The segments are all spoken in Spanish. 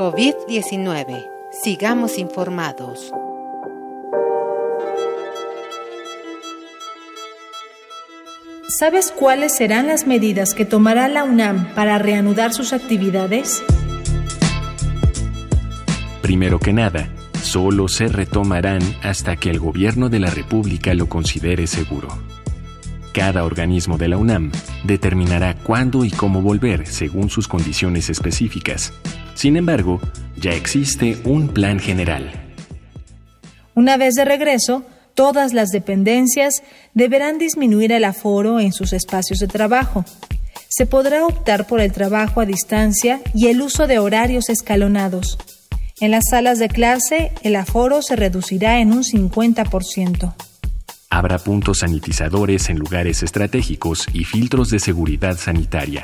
COVID-19. Sigamos informados. ¿Sabes cuáles serán las medidas que tomará la UNAM para reanudar sus actividades? Primero que nada, solo se retomarán hasta que el gobierno de la República lo considere seguro. Cada organismo de la UNAM determinará cuándo y cómo volver según sus condiciones específicas. Sin embargo, ya existe un plan general. Una vez de regreso, todas las dependencias deberán disminuir el aforo en sus espacios de trabajo. Se podrá optar por el trabajo a distancia y el uso de horarios escalonados. En las salas de clase, el aforo se reducirá en un 50%. Habrá puntos sanitizadores en lugares estratégicos y filtros de seguridad sanitaria.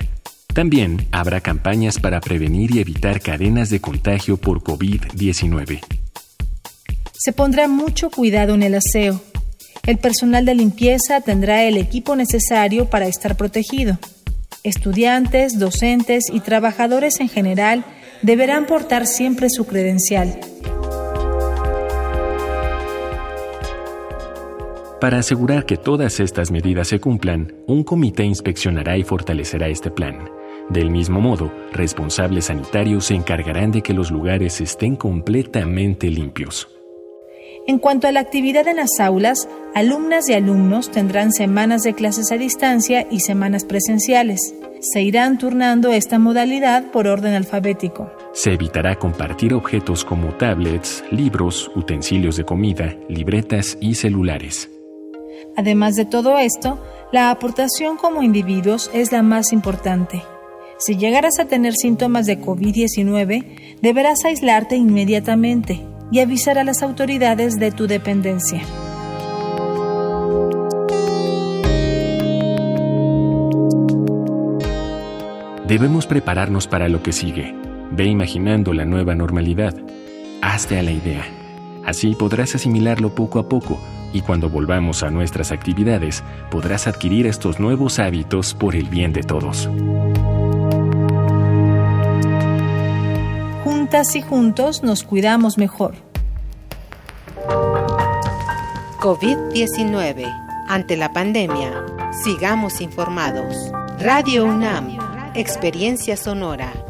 También habrá campañas para prevenir y evitar cadenas de contagio por COVID-19. Se pondrá mucho cuidado en el aseo. El personal de limpieza tendrá el equipo necesario para estar protegido. Estudiantes, docentes y trabajadores en general deberán portar siempre su credencial. Para asegurar que todas estas medidas se cumplan, un comité inspeccionará y fortalecerá este plan. Del mismo modo, responsables sanitarios se encargarán de que los lugares estén completamente limpios. En cuanto a la actividad en las aulas, alumnas y alumnos tendrán semanas de clases a distancia y semanas presenciales. Se irán turnando esta modalidad por orden alfabético. Se evitará compartir objetos como tablets, libros, utensilios de comida, libretas y celulares. Además de todo esto, la aportación como individuos es la más importante. Si llegaras a tener síntomas de COVID-19, deberás aislarte inmediatamente y avisar a las autoridades de tu dependencia. Debemos prepararnos para lo que sigue. Ve imaginando la nueva normalidad. Hazte a la idea. Así podrás asimilarlo poco a poco y cuando volvamos a nuestras actividades podrás adquirir estos nuevos hábitos por el bien de todos. Juntas y juntos nos cuidamos mejor. COVID-19. Ante la pandemia, sigamos informados. Radio UNAM, Experiencia Sonora.